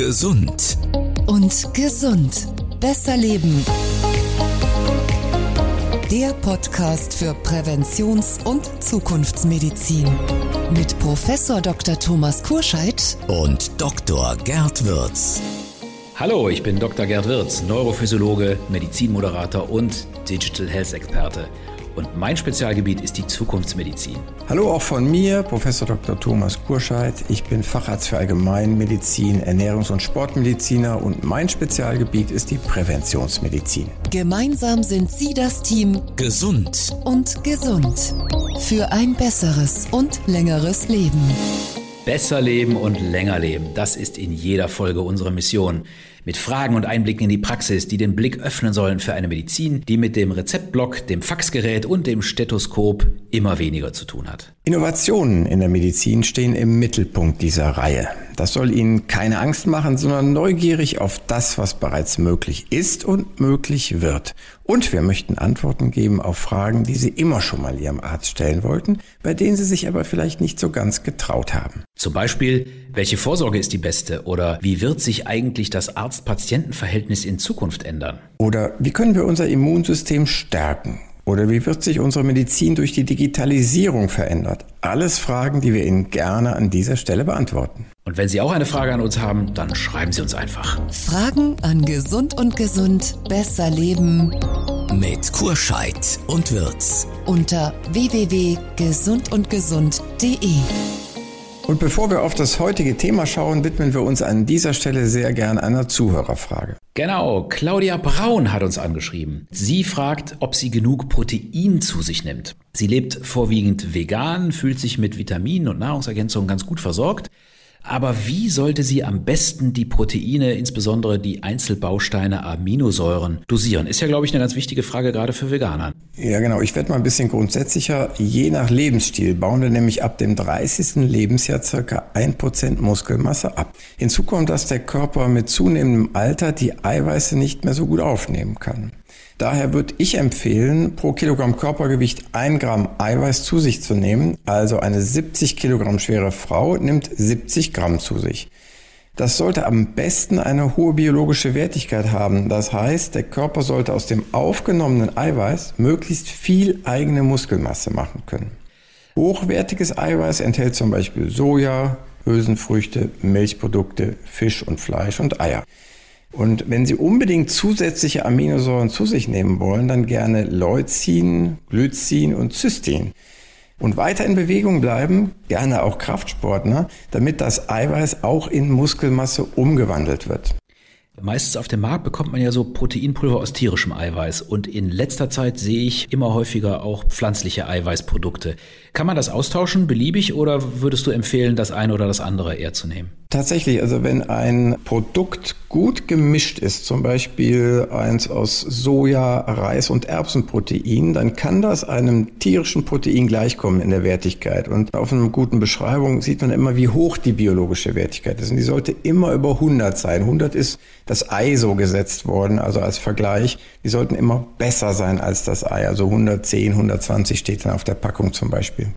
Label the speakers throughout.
Speaker 1: Gesund.
Speaker 2: Und gesund. Besser leben. Der Podcast für Präventions- und Zukunftsmedizin. Mit Professor Dr. Thomas Kurscheid
Speaker 1: Und Dr. Gerd Würz.
Speaker 3: Hallo, ich bin Dr. Gerd Wirz, Neurophysiologe, Medizinmoderator und Digital Health Experte. Und mein Spezialgebiet ist die Zukunftsmedizin.
Speaker 4: Hallo auch von mir, Professor Dr. Thomas Kurscheid. Ich bin Facharzt für Allgemeinmedizin, Ernährungs- und Sportmediziner und mein Spezialgebiet ist die Präventionsmedizin.
Speaker 2: Gemeinsam sind Sie das Team
Speaker 1: Gesund.
Speaker 2: und gesund. Für ein besseres und längeres Leben.
Speaker 3: Besser leben und länger leben, das ist in jeder Folge unsere Mission. Mit Fragen und Einblicken in die Praxis, die den Blick öffnen sollen für eine Medizin, die mit dem Rezeptblock, dem Faxgerät und dem Stethoskop immer weniger zu tun hat.
Speaker 4: Innovationen in der Medizin stehen im Mittelpunkt dieser Reihe. Das soll Ihnen keine Angst machen, sondern neugierig auf das, was bereits möglich ist und möglich wird. Und wir möchten Antworten geben auf Fragen, die Sie immer schon mal Ihrem Arzt stellen wollten, bei denen Sie sich aber vielleicht nicht so ganz getraut haben.
Speaker 3: Zum Beispiel, welche Vorsorge ist die beste oder wie wird sich eigentlich das Arzt-Patienten-Verhältnis in Zukunft ändern?
Speaker 4: Oder wie können wir unser Immunsystem stärken? Oder wie wird sich unsere Medizin durch die Digitalisierung verändert? Alles Fragen, die wir Ihnen gerne an dieser Stelle beantworten.
Speaker 3: Und wenn Sie auch eine Frage an uns haben, dann schreiben Sie uns einfach.
Speaker 2: Fragen an Gesund und Gesund. Besser leben.
Speaker 1: Mit Kurscheid und Würz.
Speaker 2: Unter www.gesundundgesund.de.
Speaker 4: Und bevor wir auf das heutige Thema schauen, widmen wir uns an dieser Stelle sehr gern einer Zuhörerfrage.
Speaker 3: Genau, Claudia Braun hat uns angeschrieben. Sie fragt, ob sie genug Protein zu sich nimmt. Sie lebt vorwiegend vegan, fühlt sich mit Vitaminen und Nahrungsergänzungen ganz gut versorgt. Aber wie sollte sie am besten die Proteine, insbesondere die Einzelbausteine Aminosäuren, dosieren? Ist ja, glaube ich, eine ganz wichtige Frage gerade für Veganer.
Speaker 4: Ja, genau. Ich werde mal ein bisschen grundsätzlicher. Je nach Lebensstil bauen wir nämlich ab dem 30. Lebensjahr circa 1% Muskelmasse ab. Hinzu kommt, dass der Körper mit zunehmendem Alter die Eiweiße nicht mehr so gut aufnehmen kann. Daher würde ich empfehlen, pro Kilogramm Körpergewicht ein Gramm Eiweiß zu sich zu nehmen. Also eine 70 Kilogramm schwere Frau nimmt 70 Gramm zu sich. Das sollte am besten eine hohe biologische Wertigkeit haben. Das heißt, der Körper sollte aus dem aufgenommenen Eiweiß möglichst viel eigene Muskelmasse machen können. Hochwertiges Eiweiß enthält zum Beispiel Soja, Hülsenfrüchte, Milchprodukte, Fisch und Fleisch und Eier. Und wenn Sie unbedingt zusätzliche Aminosäuren zu sich nehmen wollen, dann gerne Leucin, Glycin und Cystin. Und weiter in Bewegung bleiben, gerne auch Kraftsportler, damit das Eiweiß auch in Muskelmasse umgewandelt wird.
Speaker 3: Meistens auf dem Markt bekommt man ja so Proteinpulver aus tierischem Eiweiß und in letzter Zeit sehe ich immer häufiger auch pflanzliche Eiweißprodukte. Kann man das austauschen, beliebig, oder würdest du empfehlen, das eine oder das andere eher zu nehmen?
Speaker 4: Tatsächlich, also wenn ein Produkt gut gemischt ist, zum Beispiel eins aus Soja, Reis und Erbsenprotein, dann kann das einem tierischen Protein gleichkommen in der Wertigkeit. Und auf einer guten Beschreibung sieht man immer, wie hoch die biologische Wertigkeit ist. Und die sollte immer über 100 sein. 100 ist das Ei so gesetzt worden, also als Vergleich. Die sollten immer besser sein als das Ei. Also 110, 120 steht dann auf der Packung zum Beispiel.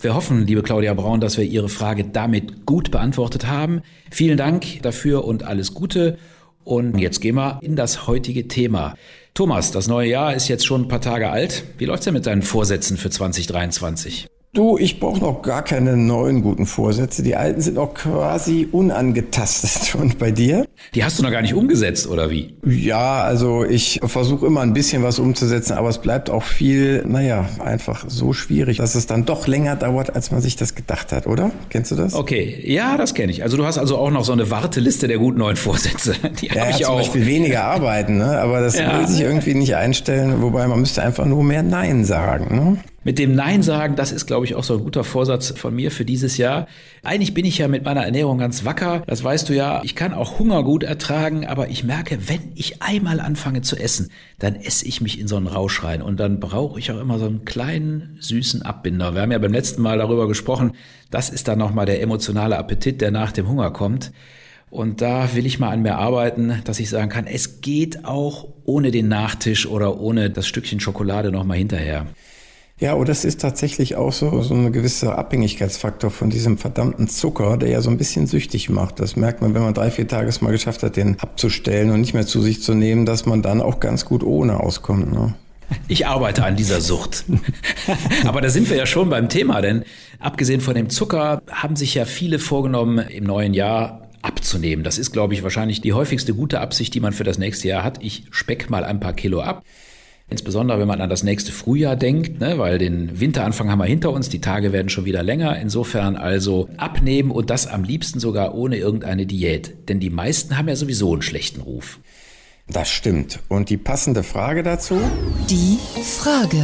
Speaker 3: Wir hoffen, liebe Claudia Braun, dass wir Ihre Frage damit gut beantwortet haben. Vielen Dank dafür und alles Gute. Und jetzt gehen wir in das heutige Thema. Thomas, das neue Jahr ist jetzt schon ein paar Tage alt. Wie läuft's denn mit deinen Vorsätzen für 2023?
Speaker 4: Du, ich brauche noch gar keine neuen guten Vorsätze. Die alten sind auch quasi unangetastet. Und bei dir?
Speaker 3: Die hast du noch gar nicht umgesetzt, oder wie?
Speaker 4: Ja, also ich versuche immer ein bisschen was umzusetzen, aber es bleibt auch viel, naja, einfach so schwierig, dass es dann doch länger dauert, als man sich das gedacht hat, oder? Kennst du das?
Speaker 3: Okay, ja, das kenne ich. Also du hast also auch noch so eine Warteliste der guten neuen Vorsätze. Die
Speaker 4: Ja,
Speaker 3: habe ich
Speaker 4: zum
Speaker 3: auch.
Speaker 4: Beispiel weniger arbeiten, ne? aber das
Speaker 3: Ja.
Speaker 4: will sich irgendwie nicht einstellen, wobei man müsste einfach nur mehr Nein sagen. Ne?
Speaker 3: Mit dem Nein sagen, das ist, glaube ich, auch so ein guter Vorsatz von mir für dieses Jahr. Eigentlich bin ich ja mit meiner Ernährung ganz wacker. Das weißt du ja. Ich kann auch Hunger gut ertragen, aber ich merke, wenn ich einmal anfange zu essen, dann esse ich mich in so einen Rausch rein. Und dann brauche ich auch immer so einen kleinen, süßen Abbinder. Wir haben ja beim letzten Mal darüber gesprochen. Das ist dann nochmal der emotionale Appetit, der nach dem Hunger kommt. Und da will ich mal an mir arbeiten, dass ich sagen kann, es geht auch ohne den Nachtisch oder ohne das Stückchen Schokolade nochmal hinterher.
Speaker 4: Ja, oder es ist tatsächlich auch so, so eine gewisse Abhängigkeitsfaktor von diesem verdammten Zucker, der ja so ein bisschen süchtig macht. Das merkt man, wenn man drei, vier Tage es mal geschafft hat, den abzustellen und nicht mehr zu sich zu nehmen, dass man dann auch ganz gut ohne auskommt. Ne?
Speaker 3: Ich arbeite an dieser Sucht. Aber da sind wir ja schon beim Thema, denn abgesehen von dem Zucker haben sich ja viele vorgenommen, im neuen Jahr abzunehmen. Das ist, glaube ich, wahrscheinlich die häufigste gute Absicht, die man für das nächste Jahr hat. Ich speck mal ein paar Kilo ab. Insbesondere wenn man an das nächste Frühjahr denkt, ne, weil den Winteranfang haben wir hinter uns, die Tage werden schon wieder länger. Insofern also abnehmen und das am liebsten sogar ohne irgendeine Diät. Denn die meisten haben ja sowieso einen schlechten Ruf.
Speaker 4: Das stimmt. Und die passende Frage dazu?
Speaker 2: Die Frage.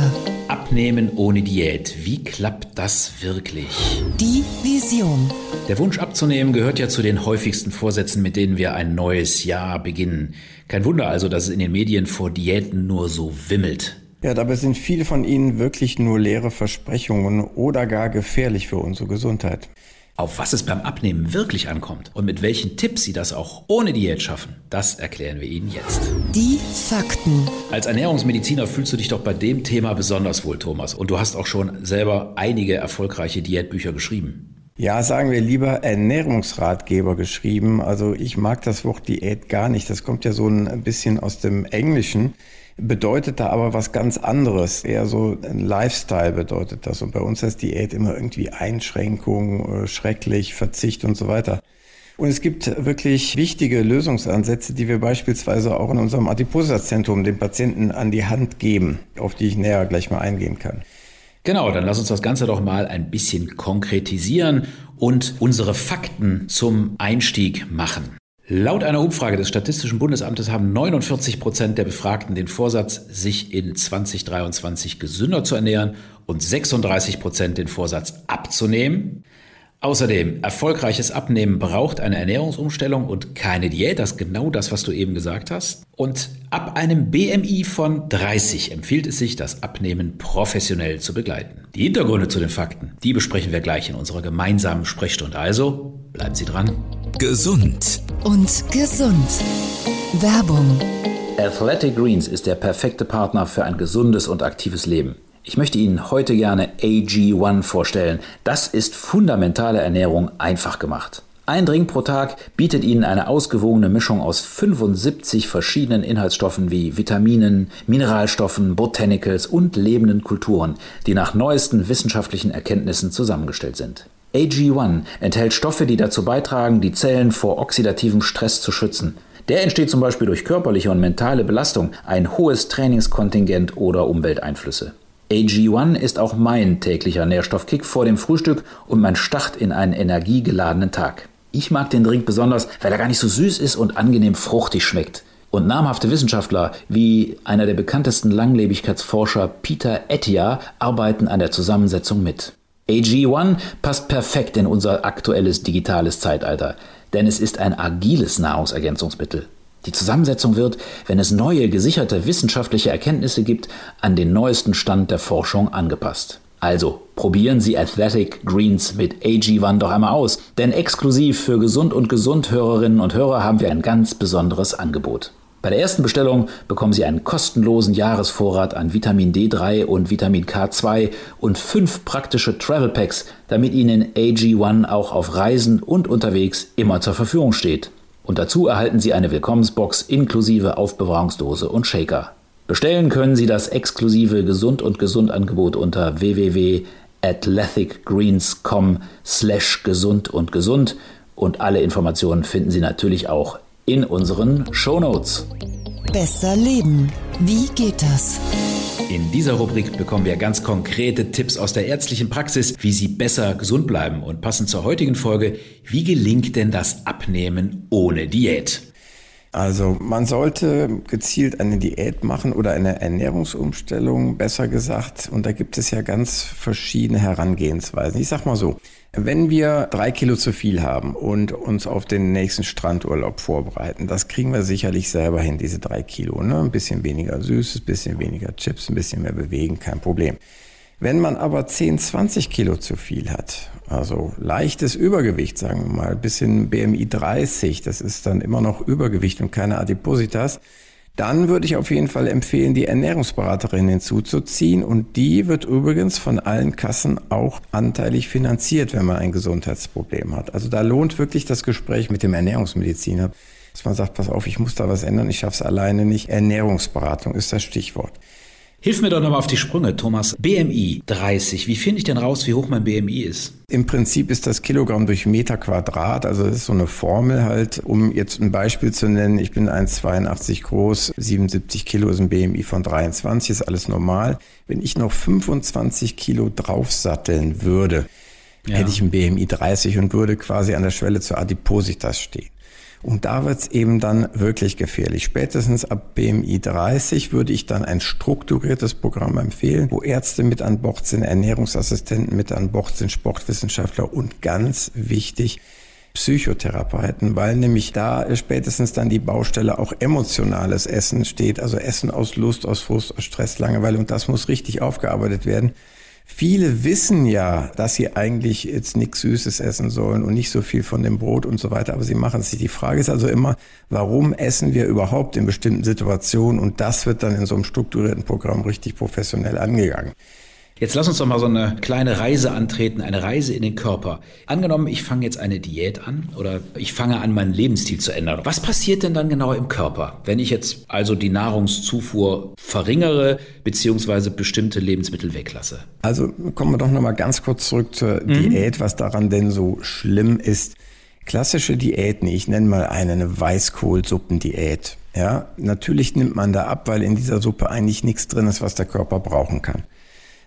Speaker 3: Abnehmen ohne Diät. Wie klappt das wirklich?
Speaker 2: Die Vision.
Speaker 3: Der Wunsch abzunehmen gehört ja zu den häufigsten Vorsätzen, mit denen wir ein neues Jahr beginnen. Kein Wunder also, dass es in den Medien vor Diäten nur so wimmelt.
Speaker 4: Ja, dabei sind viele von ihnen wirklich nur leere Versprechungen oder gar gefährlich für unsere Gesundheit.
Speaker 3: Auf was es beim Abnehmen wirklich ankommt und mit welchen Tipps Sie das auch ohne Diät schaffen, das erklären wir Ihnen jetzt.
Speaker 2: Die Fakten.
Speaker 3: Als Ernährungsmediziner fühlst du dich doch bei dem Thema besonders wohl, Thomas. Und du hast auch schon selber einige erfolgreiche Diätbücher geschrieben.
Speaker 4: Ja, sagen wir lieber Ernährungsratgeber geschrieben. Also ich mag das Wort Diät gar nicht. Das kommt ja so ein bisschen aus dem Englischen bedeutet da aber was ganz anderes. Eher so ein Lifestyle bedeutet das. Und bei uns heißt Diät immer irgendwie Einschränkung, äh, schrecklich, Verzicht und so weiter. Und es gibt wirklich wichtige Lösungsansätze, die wir beispielsweise auch in unserem Adipositas-Zentrum den Patienten an die Hand geben, auf die ich näher gleich mal eingehen kann.
Speaker 3: Genau, dann lass uns das Ganze doch mal ein bisschen konkretisieren und unsere Fakten zum Einstieg machen. Laut einer Umfrage des Statistischen Bundesamtes haben 49 Prozent der Befragten den Vorsatz, sich in 2023 gesünder zu ernähren und 36 Prozent den Vorsatz abzunehmen. Außerdem, erfolgreiches Abnehmen braucht eine Ernährungsumstellung und keine Diät. Das ist genau das, was du eben gesagt hast. Und ab einem BMI von 30 empfiehlt es sich, das Abnehmen professionell zu begleiten. Die Hintergründe zu den Fakten, die besprechen wir gleich in unserer gemeinsamen Sprechstunde. Also, bleiben Sie dran.
Speaker 1: Gesund
Speaker 2: und gesund. Werbung.
Speaker 3: Athletic Greens ist der perfekte Partner für ein gesundes und aktives Leben. Ich möchte Ihnen heute gerne AG1 vorstellen. Das ist fundamentale Ernährung einfach gemacht. Ein Drink pro Tag bietet Ihnen eine ausgewogene Mischung aus 75 verschiedenen Inhaltsstoffen wie Vitaminen, Mineralstoffen, Botanicals und lebenden Kulturen, die nach neuesten wissenschaftlichen Erkenntnissen zusammengestellt sind. AG1 enthält Stoffe, die dazu beitragen, die Zellen vor oxidativem Stress zu schützen. Der entsteht zum Beispiel durch körperliche und mentale Belastung, ein hohes Trainingskontingent oder Umwelteinflüsse. AG1 ist auch mein täglicher Nährstoffkick vor dem Frühstück und mein Start in einen energiegeladenen Tag. Ich mag den Drink besonders, weil er gar nicht so süß ist und angenehm fruchtig schmeckt. Und namhafte Wissenschaftler wie einer der bekanntesten Langlebigkeitsforscher Peter Ettia arbeiten an der Zusammensetzung mit. AG1 passt perfekt in unser aktuelles digitales Zeitalter, denn es ist ein agiles Nahrungsergänzungsmittel. Die Zusammensetzung wird, wenn es neue gesicherte wissenschaftliche Erkenntnisse gibt, an den neuesten Stand der Forschung angepasst. Also probieren Sie Athletic Greens mit AG1 doch einmal aus, denn exklusiv für Gesund und Gesund Hörerinnen und Hörer haben wir ein ganz besonderes Angebot. Bei der ersten Bestellung bekommen Sie einen kostenlosen Jahresvorrat an Vitamin D3 und Vitamin K2 und fünf praktische Travel Packs, damit Ihnen AG1 auch auf Reisen und unterwegs immer zur Verfügung steht. Und dazu erhalten Sie eine Willkommensbox inklusive Aufbewahrungsdose und Shaker. Bestellen können Sie das exklusive Gesund und Gesund Angebot unter www.athleticgreens.com slash gesund und gesund und alle Informationen finden Sie natürlich auch in unseren Shownotes.
Speaker 2: Besser leben. Wie geht das?
Speaker 3: In dieser Rubrik bekommen wir ganz konkrete Tipps aus der ärztlichen Praxis, wie Sie besser gesund bleiben. Und passend zur heutigen Folge, wie gelingt denn das Abnehmen ohne Diät?
Speaker 4: Also man sollte gezielt eine Diät machen oder eine Ernährungsumstellung, besser gesagt. Und da gibt es ja ganz verschiedene Herangehensweisen. Ich sag mal so, wenn wir drei Kilo zu viel haben und uns auf den nächsten Strandurlaub vorbereiten, das kriegen wir sicherlich selber hin, diese drei Kilo. Ne? Ein bisschen weniger Süßes, ein bisschen weniger Chips, ein bisschen mehr bewegen, kein Problem. Wenn man aber 10, 20 Kilo zu viel hat, also leichtes Übergewicht, sagen wir mal, bis in BMI 30, das ist dann immer noch Übergewicht und keine Adipositas, dann würde ich auf jeden Fall empfehlen, die Ernährungsberaterin hinzuzuziehen. Und die wird übrigens von allen Kassen auch anteilig finanziert, wenn man ein Gesundheitsproblem hat. Also da lohnt wirklich das Gespräch mit dem Ernährungsmediziner, dass man sagt, pass auf, ich muss da was ändern, ich schaffe es alleine nicht. Ernährungsberatung ist das Stichwort.
Speaker 3: Hilf mir doch nochmal auf die Sprünge, Thomas. BMI 30. Wie finde ich denn raus, wie hoch mein BMI ist?
Speaker 4: Im Prinzip ist das Kilogramm durch Meter Quadrat, also das ist so eine Formel halt, um jetzt ein Beispiel zu nennen. Ich bin 1,82 groß, 77 Kilo ist ein BMI von 23, ist alles normal. Wenn ich noch 25 Kilo draufsatteln würde, ja. hätte ich ein BMI 30 und würde quasi an der Schwelle zur Adipositas stehen. Und da wird es eben dann wirklich gefährlich. Spätestens ab BMI 30 würde ich dann ein strukturiertes Programm empfehlen, wo Ärzte mit an Bord sind, Ernährungsassistenten mit an Bord sind, Sportwissenschaftler und ganz wichtig, Psychotherapeuten, weil nämlich da spätestens dann die Baustelle auch emotionales Essen steht, also Essen aus Lust, aus Frust, aus Stress, Langeweile und das muss richtig aufgearbeitet werden. Viele wissen ja, dass sie eigentlich jetzt nichts Süßes essen sollen und nicht so viel von dem Brot und so weiter, aber sie machen es nicht. Die Frage ist also immer, warum essen wir überhaupt in bestimmten Situationen? Und das wird dann in so einem strukturierten Programm richtig professionell angegangen.
Speaker 3: Jetzt lass uns doch mal so eine kleine Reise antreten, eine Reise in den Körper. Angenommen, ich fange jetzt eine Diät an oder ich fange an, meinen Lebensstil zu ändern. Was passiert denn dann genau im Körper, wenn ich jetzt also die Nahrungszufuhr verringere beziehungsweise bestimmte Lebensmittel weglasse?
Speaker 4: Also kommen wir doch noch mal ganz kurz zurück zur mhm. Diät, was daran denn so schlimm ist. Klassische Diäten, ich nenne mal eine, eine Weißkohlsuppendiät. Ja, natürlich nimmt man da ab, weil in dieser Suppe eigentlich nichts drin ist, was der Körper brauchen kann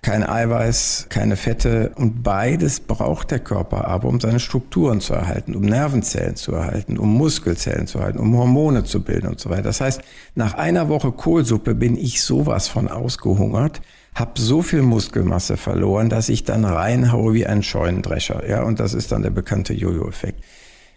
Speaker 4: kein Eiweiß, keine Fette und beides braucht der Körper aber, um seine Strukturen zu erhalten, um Nervenzellen zu erhalten, um Muskelzellen zu erhalten, um Hormone zu bilden und so weiter. Das heißt, nach einer Woche Kohlsuppe bin ich sowas von ausgehungert, habe so viel Muskelmasse verloren, dass ich dann reinhaue wie ein Scheunendrescher. Ja, und das ist dann der bekannte Jojo-Effekt.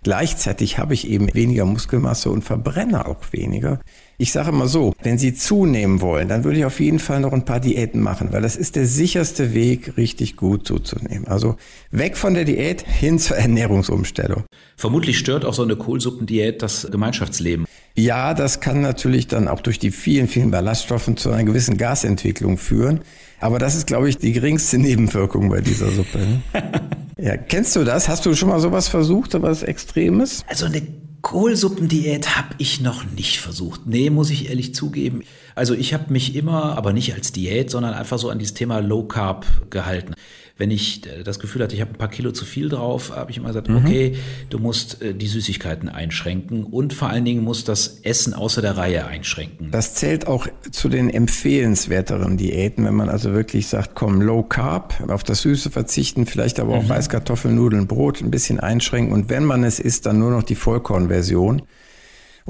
Speaker 4: Gleichzeitig habe ich eben weniger Muskelmasse und verbrenne auch weniger. Ich sage mal so, wenn Sie zunehmen wollen, dann würde ich auf jeden Fall noch ein paar Diäten machen, weil das ist der sicherste Weg, richtig gut zuzunehmen. Also weg von der Diät hin zur Ernährungsumstellung.
Speaker 3: Vermutlich stört auch so eine Kohlsuppendiät das Gemeinschaftsleben.
Speaker 4: Ja, das kann natürlich dann auch durch die vielen, vielen Ballaststoffen zu einer gewissen Gasentwicklung führen. Aber das ist, glaube ich, die geringste Nebenwirkung bei dieser Suppe. Ne? ja, kennst du das? Hast du schon mal sowas versucht, sowas Extremes?
Speaker 3: Also eine Kohlsuppendiät habe ich noch nicht versucht. Nee, muss ich ehrlich zugeben. Also ich habe mich immer, aber nicht als Diät, sondern einfach so an dieses Thema Low Carb gehalten wenn ich äh, das Gefühl hatte, ich habe ein paar Kilo zu viel drauf, habe ich immer gesagt, mhm. okay, du musst äh, die Süßigkeiten einschränken und vor allen Dingen muss das Essen außer der Reihe einschränken.
Speaker 4: Das zählt auch zu den empfehlenswerteren Diäten, wenn man also wirklich sagt, komm, Low Carb, auf das Süße verzichten, vielleicht aber auch mhm. Reiskartoffeln, Nudeln, Brot ein bisschen einschränken und wenn man es isst, dann nur noch die Vollkornversion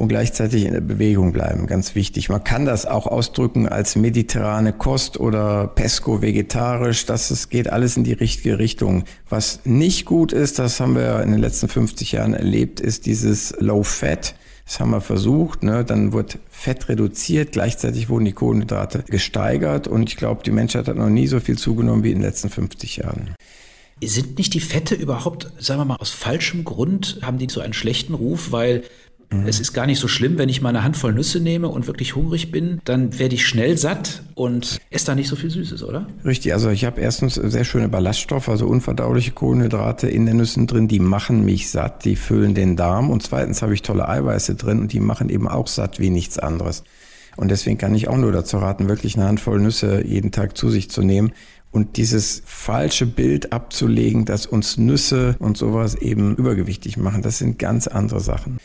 Speaker 4: und gleichzeitig in der Bewegung bleiben. Ganz wichtig. Man kann das auch ausdrücken als mediterrane Kost oder Pesco vegetarisch. Das es geht alles in die richtige Richtung. Was nicht gut ist, das haben wir in den letzten 50 Jahren erlebt, ist dieses Low Fat. Das haben wir versucht. Ne? Dann wird Fett reduziert, gleichzeitig wurden die Kohlenhydrate gesteigert und ich glaube, die Menschheit hat noch nie so viel zugenommen wie in den letzten 50 Jahren.
Speaker 3: Sind nicht die Fette überhaupt, sagen wir mal, aus falschem Grund, haben die so einen schlechten Ruf, weil Mhm. Es ist gar nicht so schlimm, wenn ich mal eine Handvoll Nüsse nehme und wirklich hungrig bin, dann werde ich schnell satt und esse da nicht so viel Süßes, oder?
Speaker 4: Richtig, also ich habe erstens sehr schöne Ballaststoffe, also unverdauliche Kohlenhydrate in den Nüssen drin, die machen mich satt, die füllen den Darm und zweitens habe ich tolle Eiweiße drin und die machen eben auch satt wie nichts anderes. Und deswegen kann ich auch nur dazu raten, wirklich eine Handvoll Nüsse jeden Tag zu sich zu nehmen und dieses falsche Bild abzulegen, dass uns Nüsse und sowas eben übergewichtig machen. Das sind ganz andere Sachen.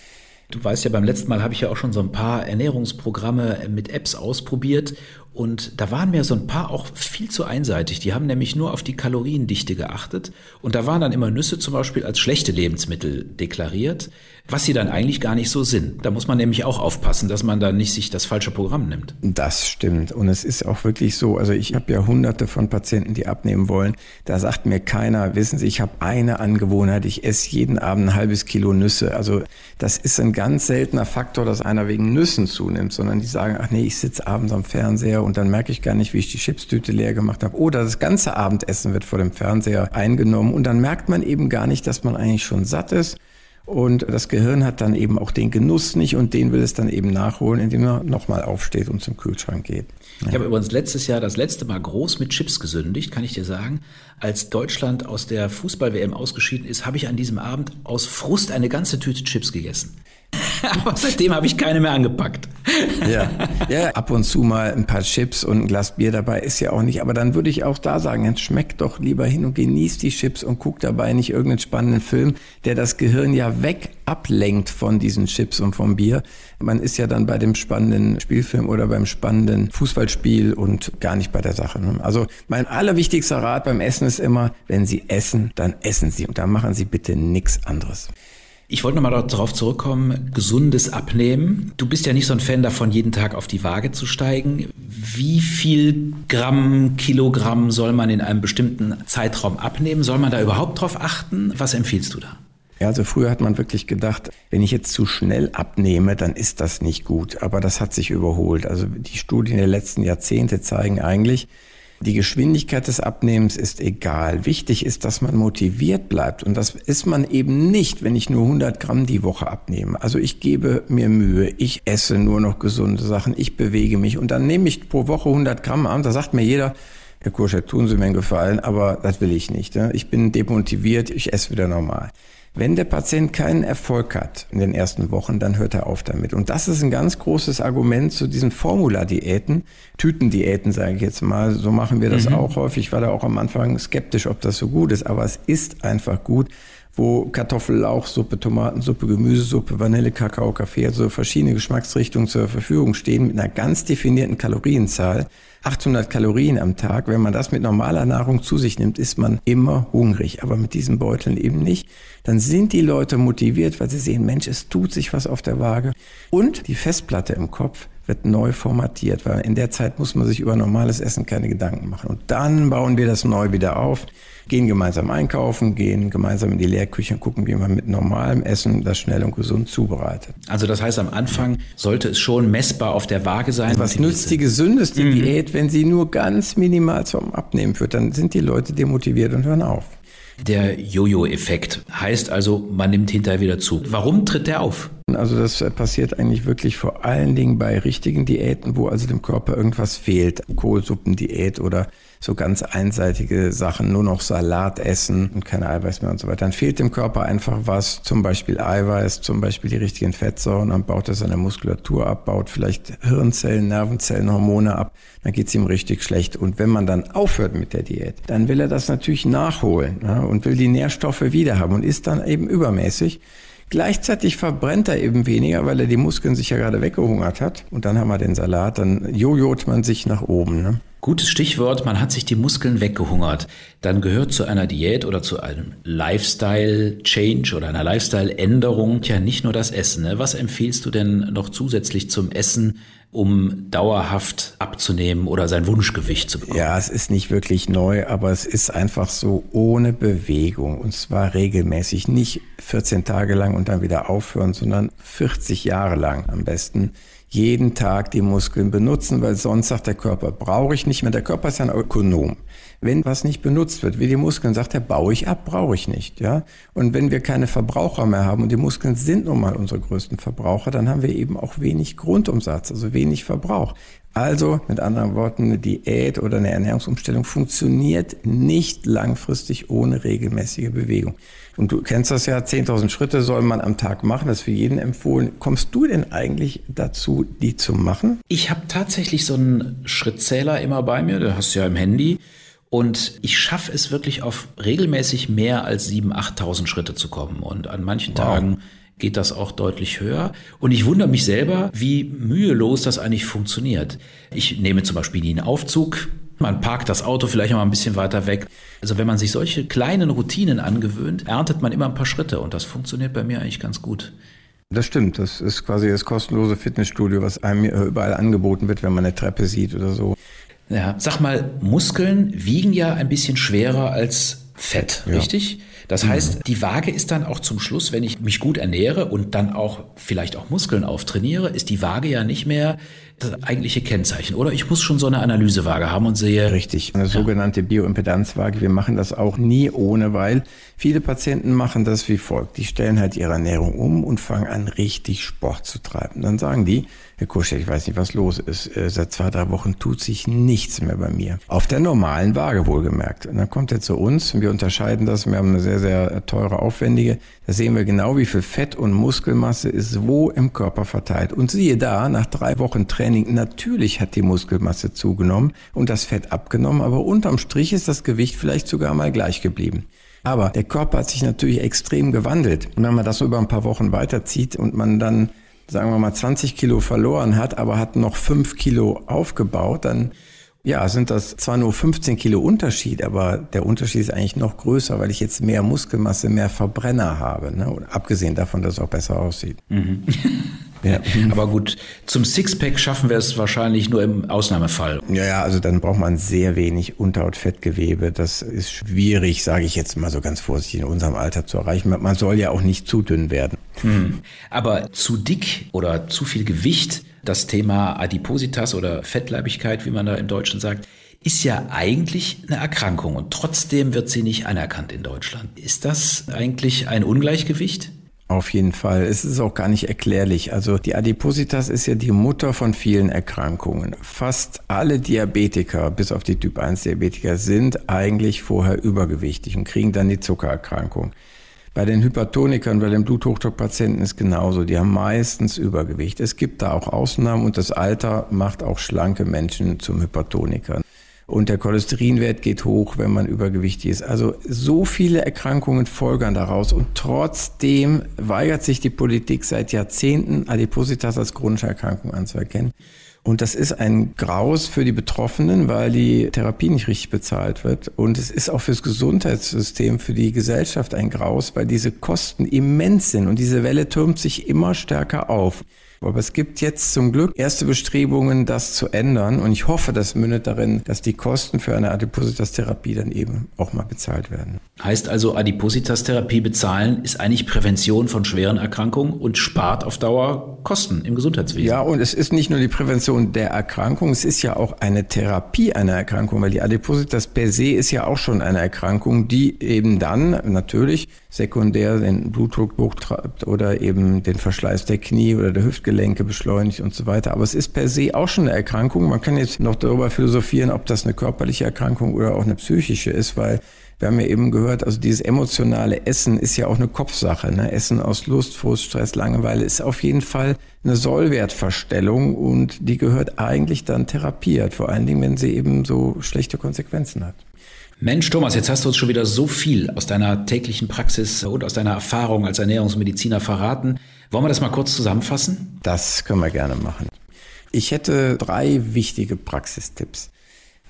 Speaker 3: Du weißt ja, beim letzten Mal habe ich ja auch schon so ein paar Ernährungsprogramme mit Apps ausprobiert und da waren mir so ein paar auch viel zu einseitig. Die haben nämlich nur auf die Kaloriendichte geachtet und da waren dann immer Nüsse zum Beispiel als schlechte Lebensmittel deklariert, was sie dann eigentlich gar nicht so sind. Da muss man nämlich auch aufpassen, dass man da nicht sich das falsche Programm nimmt.
Speaker 4: Das stimmt und es ist auch wirklich so. Also ich habe ja hunderte von Patienten, die abnehmen wollen. Da sagt mir keiner, wissen Sie, ich habe eine Angewohnheit, ich esse jeden Abend ein halbes Kilo Nüsse. Also das ist ein ganz seltener Faktor, dass einer wegen Nüssen zunimmt, sondern die sagen, ach nee, ich sitze abends am Fernseher und dann merke ich gar nicht, wie ich die Chipstüte leer gemacht habe. Oder das ganze Abendessen wird vor dem Fernseher eingenommen und dann merkt man eben gar nicht, dass man eigentlich schon satt ist. Und das Gehirn hat dann eben auch den Genuss nicht und den will es dann eben nachholen, indem er nochmal aufsteht und zum Kühlschrank geht.
Speaker 3: Ja. Ich habe übrigens letztes Jahr das letzte Mal groß mit Chips gesündigt, kann ich dir sagen. Als Deutschland aus der Fußball-WM ausgeschieden ist, habe ich an diesem Abend aus Frust eine ganze Tüte Chips gegessen. Aber seitdem habe ich keine mehr angepackt.
Speaker 4: Ja. ja, ab und zu mal ein paar Chips und ein Glas Bier dabei ist ja auch nicht. Aber dann würde ich auch da sagen, jetzt schmeckt doch lieber hin und genießt die Chips und guckt dabei nicht irgendeinen spannenden Film, der das Gehirn ja weg ablenkt von diesen Chips und vom Bier. Man ist ja dann bei dem spannenden Spielfilm oder beim spannenden Fußballspiel und gar nicht bei der Sache. Ne? Also mein allerwichtigster Rat beim Essen ist immer, wenn Sie essen, dann essen Sie und dann machen Sie bitte nichts anderes.
Speaker 3: Ich wollte nochmal darauf zurückkommen, gesundes Abnehmen. Du bist ja nicht so ein Fan davon, jeden Tag auf die Waage zu steigen. Wie viel Gramm, Kilogramm soll man in einem bestimmten Zeitraum abnehmen? Soll man da überhaupt drauf achten? Was empfiehlst du da?
Speaker 4: Ja, also früher hat man wirklich gedacht, wenn ich jetzt zu schnell abnehme, dann ist das nicht gut. Aber das hat sich überholt. Also die Studien der letzten Jahrzehnte zeigen eigentlich, die Geschwindigkeit des Abnehmens ist egal. Wichtig ist, dass man motiviert bleibt. Und das ist man eben nicht, wenn ich nur 100 Gramm die Woche abnehme. Also ich gebe mir Mühe, ich esse nur noch gesunde Sachen, ich bewege mich und dann nehme ich pro Woche 100 Gramm an. Da sagt mir jeder, Herr Kurschert, tun Sie mir einen Gefallen, aber das will ich nicht. Ich bin demotiviert, ich esse wieder normal. Wenn der Patient keinen Erfolg hat in den ersten Wochen, dann hört er auf damit. Und das ist ein ganz großes Argument zu diesen Formula-Diäten, Tütendiäten, sage ich jetzt mal. So machen wir das mhm. auch häufig. Ich war da auch am Anfang skeptisch, ob das so gut ist, aber es ist einfach gut wo Kartoffellauchsuppe, Tomatensuppe, Gemüsesuppe, Vanille, Kakao, Kaffee, also verschiedene Geschmacksrichtungen zur Verfügung stehen mit einer ganz definierten Kalorienzahl. 800 Kalorien am Tag. Wenn man das mit normaler Nahrung zu sich nimmt, ist man immer hungrig. Aber mit diesen Beuteln eben nicht. Dann sind die Leute motiviert, weil sie sehen, Mensch, es tut sich was auf der Waage. Und die Festplatte im Kopf wird neu formatiert, weil in der Zeit muss man sich über normales Essen keine Gedanken machen. Und dann bauen wir das neu wieder auf, gehen gemeinsam einkaufen, gehen gemeinsam in die Lehrküche und gucken, wie man mit normalem Essen das schnell und gesund zubereitet.
Speaker 3: Also das heißt, am Anfang sollte es schon messbar auf der Waage sein.
Speaker 4: Was nützt die gesündeste mhm. Diät, wenn sie nur ganz minimal zum Abnehmen führt? Dann sind die Leute demotiviert und hören auf.
Speaker 3: Der Jojo-Effekt heißt also, man nimmt hinterher wieder zu. Warum tritt der auf?
Speaker 4: Also das passiert eigentlich wirklich vor allen Dingen bei richtigen Diäten, wo also dem Körper irgendwas fehlt. Kohlsuppendiät oder so ganz einseitige Sachen, nur noch Salat essen und keine Eiweiß mehr und so weiter. Dann fehlt dem Körper einfach was, zum Beispiel Eiweiß, zum Beispiel die richtigen Fettsäuren, dann baut er seine Muskulatur ab, baut vielleicht Hirnzellen, Nervenzellen, Hormone ab, dann geht es ihm richtig schlecht. Und wenn man dann aufhört mit der Diät, dann will er das natürlich nachholen ja, und will die Nährstoffe wiederhaben und ist dann eben übermäßig. Gleichzeitig verbrennt er eben weniger, weil er die Muskeln sich ja gerade weggehungert hat. Und dann haben wir den Salat, dann jojot man sich nach oben. Ne?
Speaker 3: Gutes Stichwort, man hat sich die Muskeln weggehungert. Dann gehört zu einer Diät oder zu einem Lifestyle-Change oder einer Lifestyle-Änderung ja nicht nur das Essen. Ne? Was empfiehlst du denn noch zusätzlich zum Essen, um dauerhaft abzunehmen oder sein Wunschgewicht zu bekommen?
Speaker 4: Ja, es ist nicht wirklich neu, aber es ist einfach so ohne Bewegung und zwar regelmäßig. Nicht 14 Tage lang und dann wieder aufhören, sondern 40 Jahre lang am besten jeden Tag die Muskeln benutzen, weil sonst sagt der Körper, brauche ich nicht mehr. Der Körper ist ein Ökonom. Wenn was nicht benutzt wird, wie die Muskeln, sagt er, baue ich ab, brauche ich nicht. Ja? Und wenn wir keine Verbraucher mehr haben, und die Muskeln sind nun mal unsere größten Verbraucher, dann haben wir eben auch wenig Grundumsatz, also wenig Verbrauch. Also mit anderen Worten, eine Diät oder eine Ernährungsumstellung funktioniert nicht langfristig ohne regelmäßige Bewegung. Und du kennst das ja, 10.000 Schritte soll man am Tag machen, das ist für jeden empfohlen. Kommst du denn eigentlich dazu, die zu machen?
Speaker 3: Ich habe tatsächlich so einen Schrittzähler immer bei mir, der hast du ja im Handy. Und ich schaffe es wirklich auf regelmäßig mehr als 7.000, 8.000 Schritte zu kommen. Und an manchen wow. Tagen geht das auch deutlich höher. Und ich wundere mich selber, wie mühelos das eigentlich funktioniert. Ich nehme zum Beispiel nie einen Aufzug, man parkt das Auto vielleicht noch mal ein bisschen weiter weg. Also wenn man sich solche kleinen Routinen angewöhnt, erntet man immer ein paar Schritte und das funktioniert bei mir eigentlich ganz gut.
Speaker 4: Das stimmt. Das ist quasi das kostenlose Fitnessstudio, was einem überall angeboten wird, wenn man eine Treppe sieht oder so.
Speaker 3: Ja, sag mal, Muskeln wiegen ja ein bisschen schwerer als Fett, ja. richtig? Das
Speaker 4: Mhm.
Speaker 3: heißt, die Waage ist dann auch zum Schluss, wenn ich mich gut ernähre und dann auch vielleicht auch Muskeln auftrainiere, ist die Waage ja nicht mehr das eigentliche Kennzeichen. Oder ich muss schon so eine Analysewaage haben und sehe.
Speaker 4: Richtig, eine sogenannte Bioimpedanzwaage. Wir machen das auch nie ohne, weil viele Patienten machen das wie folgt. Die stellen halt ihre Ernährung um und fangen an, richtig Sport zu treiben. Dann sagen die, Herr Kuschel, ich weiß nicht, was los ist. Äh, Seit zwei, drei Wochen tut sich nichts mehr bei mir. Auf der normalen Waage wohlgemerkt. Und dann kommt er zu uns und wir unterscheiden das. Wir haben eine sehr, sehr teure, aufwendige. Da sehen wir genau, wie viel Fett und Muskelmasse ist wo im Körper verteilt. Und siehe da, nach drei Wochen Training, natürlich hat die Muskelmasse zugenommen und das Fett abgenommen, aber unterm Strich ist das Gewicht vielleicht sogar mal gleich geblieben. Aber der Körper hat sich natürlich extrem gewandelt. Und wenn man das über ein paar Wochen weiterzieht und man dann sagen wir mal 20 Kilo verloren hat, aber hat noch 5 Kilo aufgebaut, dann ja, sind das zwar nur 15 Kilo Unterschied, aber der Unterschied ist eigentlich noch größer, weil ich jetzt mehr Muskelmasse, mehr Verbrenner habe. Ne? Und abgesehen davon, dass es auch besser aussieht. Ja.
Speaker 3: Aber gut, zum Sixpack schaffen wir es wahrscheinlich nur im Ausnahmefall.
Speaker 4: Ja, ja, also dann braucht man sehr wenig Unterhautfettgewebe. Das ist schwierig, sage ich jetzt mal so ganz vorsichtig, in unserem Alter zu erreichen. Man soll ja auch nicht zu dünn werden.
Speaker 3: Hm. Aber zu dick oder zu viel Gewicht, das Thema Adipositas oder Fettleibigkeit, wie man da im Deutschen sagt, ist ja eigentlich eine Erkrankung und trotzdem wird sie nicht anerkannt in Deutschland. Ist das eigentlich ein Ungleichgewicht?
Speaker 4: Auf jeden Fall. Es ist auch gar nicht erklärlich. Also die Adipositas ist ja die Mutter von vielen Erkrankungen. Fast alle Diabetiker, bis auf die Typ 1 Diabetiker, sind eigentlich vorher übergewichtig und kriegen dann die Zuckererkrankung. Bei den Hypertonikern, bei den Bluthochdruckpatienten ist genauso. Die haben meistens Übergewicht. Es gibt da auch Ausnahmen und das Alter macht auch schlanke Menschen zum Hypertoniker. Und der Cholesterinwert geht hoch, wenn man übergewichtig ist. Also so viele Erkrankungen folgern daraus. Und trotzdem weigert sich die Politik seit Jahrzehnten, Adipositas als chronische Erkrankung anzuerkennen. Und das ist ein Graus für die Betroffenen, weil die Therapie nicht richtig bezahlt wird. Und es ist auch fürs Gesundheitssystem, für die Gesellschaft ein Graus, weil diese Kosten immens sind. Und diese Welle türmt sich immer stärker auf. Aber es gibt jetzt zum Glück erste Bestrebungen, das zu ändern. Und ich hoffe, das mündet darin, dass die Kosten für eine Adipositas-Therapie dann eben auch mal bezahlt werden.
Speaker 3: Heißt also, Adipositas-Therapie bezahlen ist eigentlich Prävention von schweren Erkrankungen und spart auf Dauer Kosten im Gesundheitswesen.
Speaker 4: Ja, und es ist nicht nur die Prävention der Erkrankung, es ist ja auch eine Therapie einer Erkrankung, weil die Adipositas per se ist ja auch schon eine Erkrankung, die eben dann natürlich sekundär den Blutdruck hochtreibt oder eben den Verschleiß der Knie oder der Hüftgelenke beschleunigt und so weiter. Aber es ist per se auch schon eine Erkrankung. Man kann jetzt noch darüber philosophieren, ob das eine körperliche Erkrankung oder auch eine psychische ist, weil wir haben ja eben gehört, also dieses emotionale Essen ist ja auch eine Kopfsache. Ne? Essen aus Lust, Frust, Stress, Langeweile ist auf jeden Fall eine Sollwertverstellung und die gehört eigentlich dann therapiert, vor allen Dingen, wenn sie eben so schlechte Konsequenzen hat.
Speaker 3: Mensch, Thomas, jetzt hast du uns schon wieder so viel aus deiner täglichen Praxis und aus deiner Erfahrung als Ernährungsmediziner verraten. Wollen wir das mal kurz zusammenfassen?
Speaker 4: Das können wir gerne machen. Ich hätte drei wichtige Praxistipps.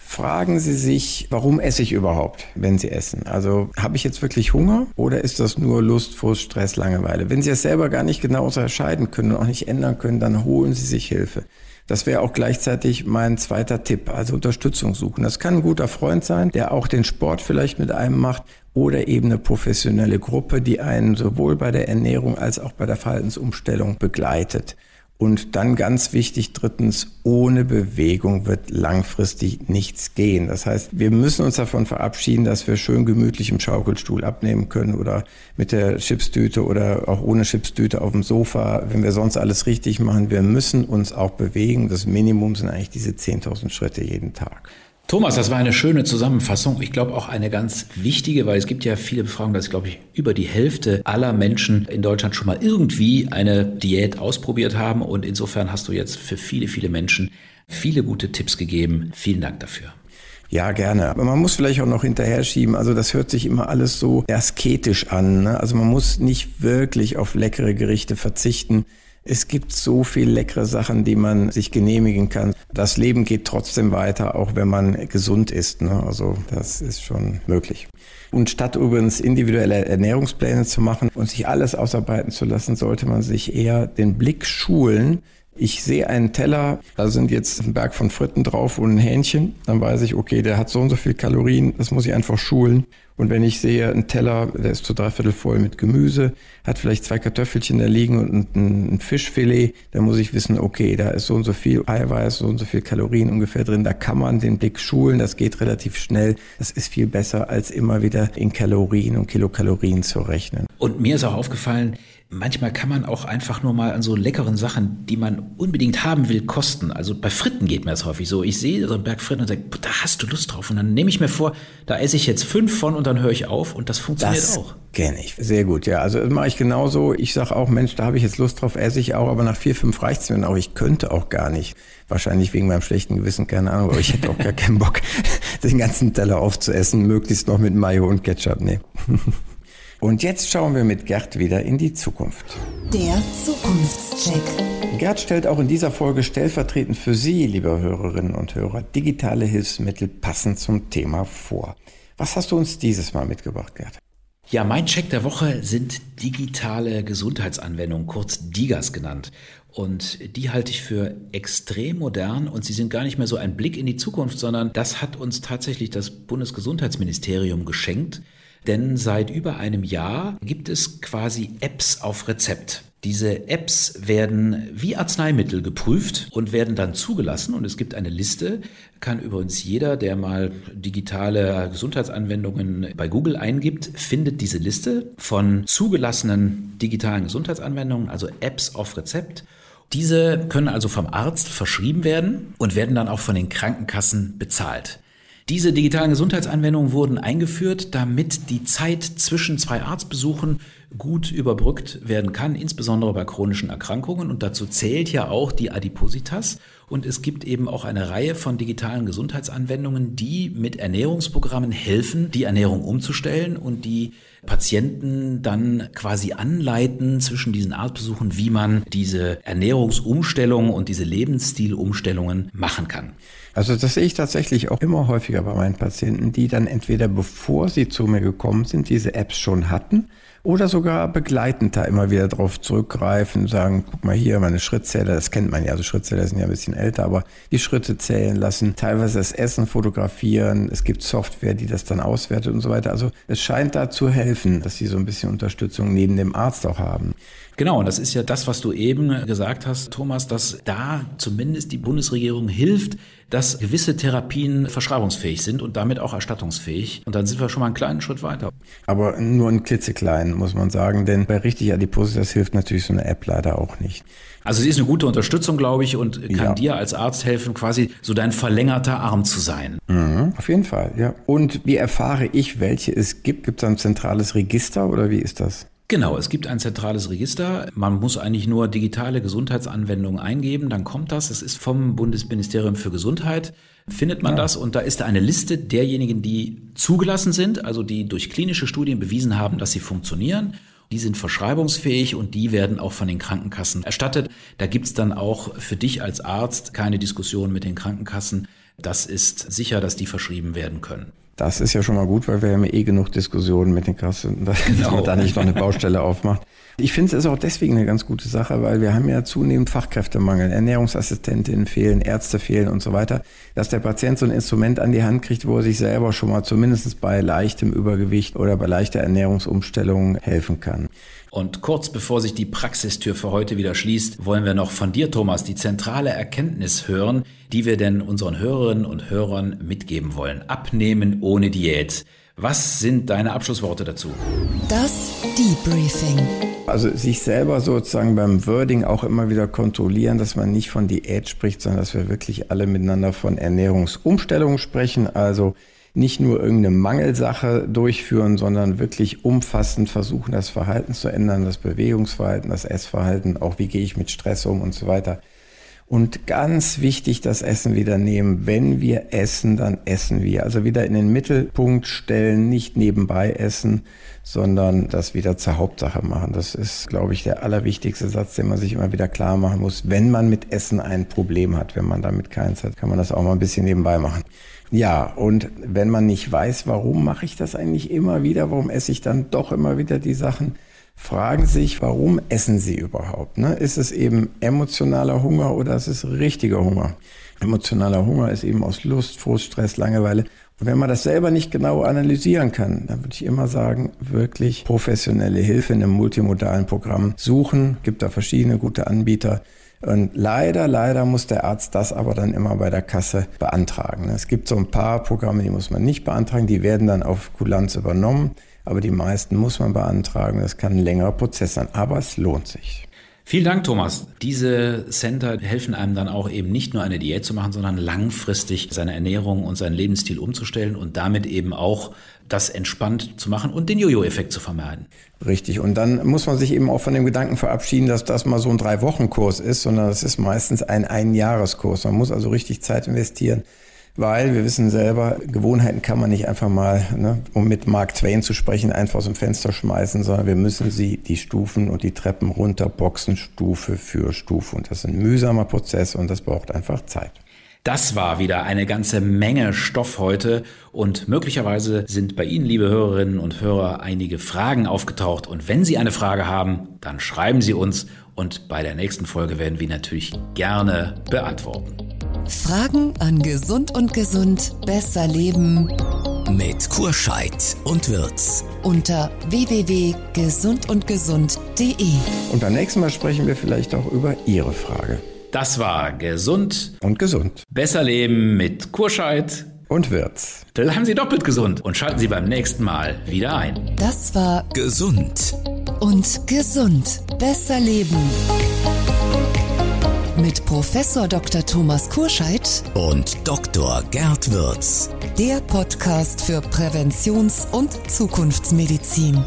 Speaker 4: Fragen Sie sich, warum esse ich überhaupt, wenn Sie essen? Also habe ich jetzt wirklich Hunger oder ist das nur Lust, Frust, Stress, Langeweile? Wenn Sie es selber gar nicht genau unterscheiden können und auch nicht ändern können, dann holen Sie sich Hilfe. Das wäre auch gleichzeitig mein zweiter Tipp, also Unterstützung suchen. Das kann ein guter Freund sein, der auch den Sport vielleicht mit einem macht oder eben eine professionelle Gruppe, die einen sowohl bei der Ernährung als auch bei der Verhaltensumstellung begleitet. Und dann ganz wichtig, drittens, ohne Bewegung wird langfristig nichts gehen. Das heißt, wir müssen uns davon verabschieden, dass wir schön gemütlich im Schaukelstuhl abnehmen können oder mit der Chipstüte oder auch ohne Chipstüte auf dem Sofa, wenn wir sonst alles richtig machen. Wir müssen uns auch bewegen. Das Minimum sind eigentlich diese 10.000 Schritte jeden Tag.
Speaker 3: Thomas, das war eine schöne Zusammenfassung. Ich glaube auch eine ganz wichtige, weil es gibt ja viele Befragungen, dass, glaube ich, über die Hälfte aller Menschen in Deutschland schon mal irgendwie eine Diät ausprobiert haben. Und insofern hast du jetzt für viele, viele Menschen viele gute Tipps gegeben. Vielen Dank dafür.
Speaker 4: Ja, gerne. Aber man muss vielleicht auch noch hinterher schieben. Also das hört sich immer alles so asketisch an. Ne? Also man muss nicht wirklich auf leckere Gerichte verzichten. Es gibt so viel leckere Sachen, die man sich genehmigen kann. Das Leben geht trotzdem weiter, auch wenn man gesund ist. Ne? Also das ist schon möglich. Und statt übrigens individuelle Ernährungspläne zu machen und sich alles ausarbeiten zu lassen, sollte man sich eher den Blick schulen, Ich sehe einen Teller, da sind jetzt ein Berg von Fritten drauf und ein Hähnchen. Dann weiß ich, okay, der hat so und so viel Kalorien, das muss ich einfach schulen. Und wenn ich sehe, ein Teller, der ist zu dreiviertel voll mit Gemüse, hat vielleicht zwei Kartoffelchen da liegen und ein, Fischfilet, dann muss ich wissen, okay, da ist so und so viel Eiweiß, so und so viel Kalorien ungefähr drin. Da kann man den Blick schulen, das geht relativ schnell. Das ist viel besser, als immer wieder in Kalorien und Kilokalorien zu rechnen.
Speaker 3: Und mir ist auch aufgefallen, manchmal kann man auch einfach nur mal an so leckeren Sachen, die man unbedingt haben will, kosten. Also bei Fritten geht mir das häufig so. Ich sehe so einen Berg Fritten und sage, da hast du Lust drauf. Und dann nehme ich mir vor, da esse ich jetzt fünf von und dann höre ich auf und das funktioniert
Speaker 4: das
Speaker 3: auch.
Speaker 4: Kenne ich. Sehr gut, ja. Also mache ich genauso. Ich sage auch, Mensch, da habe ich jetzt Lust drauf, esse ich auch, aber nach vier, fünf reicht es mir auch. Ich könnte auch gar nicht. Wahrscheinlich wegen meinem schlechten Gewissen, keine Ahnung, aber ich hätte auch gar keinen Bock, den ganzen Teller aufzuessen, möglichst noch mit Mayo und Ketchup. Nee. Und jetzt schauen wir mit Gerd wieder in die Zukunft.
Speaker 2: Der Zukunftscheck.
Speaker 4: Gerd stellt auch in dieser Folge stellvertretend für Sie, liebe Hörerinnen und Hörer, digitale Hilfsmittel passend zum Thema vor. Was hast du uns dieses Mal mitgebracht, Gerd?
Speaker 3: Ja, mein Check der Woche sind digitale Gesundheitsanwendungen, kurz DIGAS genannt. Und die halte ich für extrem modern und sie sind gar nicht mehr so ein Blick in die Zukunft, sondern das hat uns tatsächlich das Bundesgesundheitsministerium geschenkt. Denn seit über einem Jahr gibt es quasi Apps auf Rezept. Diese Apps werden wie Arzneimittel geprüft und werden dann zugelassen. Und es gibt eine Liste, kann übrigens jeder, der mal digitale Gesundheitsanwendungen bei Google eingibt, findet diese Liste von zugelassenen digitalen Gesundheitsanwendungen, also Apps auf Rezept. Diese können also vom Arzt verschrieben werden und werden dann auch von den Krankenkassen bezahlt. Diese digitalen Gesundheitsanwendungen wurden eingeführt, damit die Zeit zwischen zwei Arztbesuchen gut überbrückt werden kann, insbesondere bei chronischen Erkrankungen. Und dazu zählt ja auch die Adipositas. Und es gibt eben auch eine Reihe von digitalen Gesundheitsanwendungen, die mit Ernährungsprogrammen helfen, die Ernährung umzustellen und die Patienten dann quasi anleiten zwischen diesen Arztbesuchen, wie man diese Ernährungsumstellung und diese Lebensstilumstellungen machen kann.
Speaker 4: Also das sehe ich tatsächlich auch immer häufiger bei meinen Patienten, die dann entweder bevor sie zu mir gekommen sind, diese Apps schon hatten oder sogar begleitend da immer wieder drauf zurückgreifen, sagen, guck mal hier, meine Schrittzähler, das kennt man ja, also Schrittzähler sind ja ein bisschen älter, aber die Schritte zählen lassen, teilweise das Essen fotografieren, es gibt Software, die das dann auswertet und so weiter. Also es scheint da zu helfen, dass sie so ein bisschen Unterstützung neben dem Arzt auch haben.
Speaker 3: Genau, und das ist ja das, was du eben gesagt hast, Thomas, dass da zumindest die Bundesregierung hilft, dass gewisse Therapien verschreibungsfähig sind und damit auch erstattungsfähig. Und dann sind wir schon mal einen kleinen Schritt weiter.
Speaker 4: Aber nur einen klitzekleinen, muss man sagen, denn bei richtig Adipositas hilft natürlich so eine App leider auch nicht.
Speaker 3: Also sie ist eine gute Unterstützung, glaube ich, und kann ja. dir als Arzt helfen, quasi so dein verlängerter Arm zu sein.
Speaker 4: Mhm, auf jeden Fall, ja. Und wie erfahre ich, welche es gibt? Gibt es ein zentrales Register oder wie ist das?
Speaker 3: Genau, es gibt ein zentrales Register. Man muss eigentlich nur digitale Gesundheitsanwendungen eingeben, dann kommt das. Es ist vom Bundesministerium für Gesundheit, findet man ja. das und da ist eine Liste derjenigen, die zugelassen sind, also die durch klinische Studien bewiesen haben, dass sie funktionieren. Die sind verschreibungsfähig und die werden auch von den Krankenkassen erstattet. Da gibt's dann auch für dich als Arzt keine Diskussion mit den Krankenkassen. Das ist sicher, dass die verschrieben werden können.
Speaker 4: Das ist ja schon mal gut, weil wir haben ja eh genug Diskussionen mit den Kassen, dass genau. man da nicht noch eine Baustelle aufmacht. Ich finde es ist auch deswegen eine ganz gute Sache, weil wir haben ja zunehmend Fachkräftemangel. Ernährungsassistentinnen fehlen, Ärzte fehlen und so weiter. Dass der Patient so ein Instrument an die Hand kriegt, wo er sich selber schon mal zumindest bei leichtem Übergewicht oder bei leichter Ernährungsumstellung helfen kann.
Speaker 3: Und kurz bevor sich die Praxistür für heute wieder schließt, wollen wir noch von dir, Thomas, die zentrale Erkenntnis hören, die wir denn unseren Hörerinnen und Hörern mitgeben wollen. Abnehmen ohne Diät. Was sind deine Abschlussworte dazu?
Speaker 2: Das Debriefing.
Speaker 4: Also sich selber sozusagen beim Wording auch immer wieder kontrollieren, dass man nicht von Diät spricht, sondern dass wir wirklich alle miteinander von Ernährungsumstellung sprechen. Also nicht nur irgendeine Mangelsache durchführen, sondern wirklich umfassend versuchen, das Verhalten zu ändern, das Bewegungsverhalten, das Essverhalten, auch wie gehe ich mit Stress um und so weiter. Und ganz wichtig, das Essen wieder nehmen. Wenn wir essen, dann essen wir. Also wieder in den Mittelpunkt stellen, nicht nebenbei essen, sondern das wieder zur Hauptsache machen. Das ist, glaube ich, der allerwichtigste Satz, den man sich immer wieder klar machen muss. Wenn man mit Essen ein Problem hat, wenn man damit keins hat, kann man das auch mal ein bisschen nebenbei machen. Ja, und wenn man nicht weiß, warum mache ich das eigentlich immer wieder, warum esse ich dann doch immer wieder die Sachen, fragen sich, warum essen sie überhaupt? Ne? Ist es eben emotionaler Hunger oder ist es richtiger Hunger? Emotionaler Hunger ist eben aus Lust, Frust, Stress, Langeweile. Und wenn man das selber nicht genau analysieren kann, dann würde ich immer sagen, wirklich professionelle Hilfe in einem multimodalen Programm suchen. Gibt da verschiedene gute Anbieter. Und leider, leider muss der Arzt das aber dann immer bei der Kasse beantragen. Es gibt so ein paar Programme, die muss man nicht beantragen, die werden dann auf Kulanz übernommen, aber die meisten muss man beantragen. Das kann ein längerer Prozess sein, aber es lohnt sich.
Speaker 3: Vielen Dank, Thomas. Diese Center helfen einem dann auch eben nicht nur eine Diät zu machen, sondern langfristig seine Ernährung und seinen Lebensstil umzustellen und damit eben auch das entspannt zu machen und den Jojo-Effekt zu vermeiden.
Speaker 4: Richtig. Und dann muss man sich eben auch von dem Gedanken verabschieden, dass das mal so ein Drei-Wochen-Kurs ist, sondern das ist meistens ein Einjahreskurs. Man muss also richtig Zeit investieren weil wir wissen selber, Gewohnheiten kann man nicht einfach mal, ne, um mit Mark Twain zu sprechen, einfach aus dem Fenster schmeißen, sondern wir müssen sie die Stufen und die Treppen runterboxen, Stufe für Stufe. Und das ist ein mühsamer Prozess und das braucht einfach Zeit.
Speaker 3: Das war wieder eine ganze Menge Stoff heute und möglicherweise sind bei Ihnen, liebe Hörerinnen und Hörer, einige Fragen aufgetaucht. Und wenn Sie eine Frage haben, dann schreiben Sie uns und bei der nächsten Folge werden wir natürlich gerne beantworten.
Speaker 2: Fragen an Gesund und Gesund besser leben
Speaker 1: mit Kurscheid und Wirz
Speaker 2: unter www.gesundundgesund.de.
Speaker 4: Und beim nächsten Mal sprechen wir vielleicht auch über Ihre Frage.
Speaker 3: Das war gesund
Speaker 4: und gesund.
Speaker 3: Besser leben mit Kurscheid
Speaker 4: und Wirz.
Speaker 3: Bleiben Sie doppelt gesund und schalten Sie beim nächsten Mal wieder ein.
Speaker 2: Das war
Speaker 1: gesund
Speaker 2: und gesund besser leben mit Professor Dr. Thomas Kurscheid
Speaker 1: und Dr. Gerd Würz.
Speaker 2: Der Podcast für Präventions- und Zukunftsmedizin.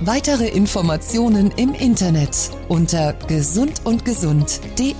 Speaker 2: Weitere Informationen im Internet unter gesundundgesund.de.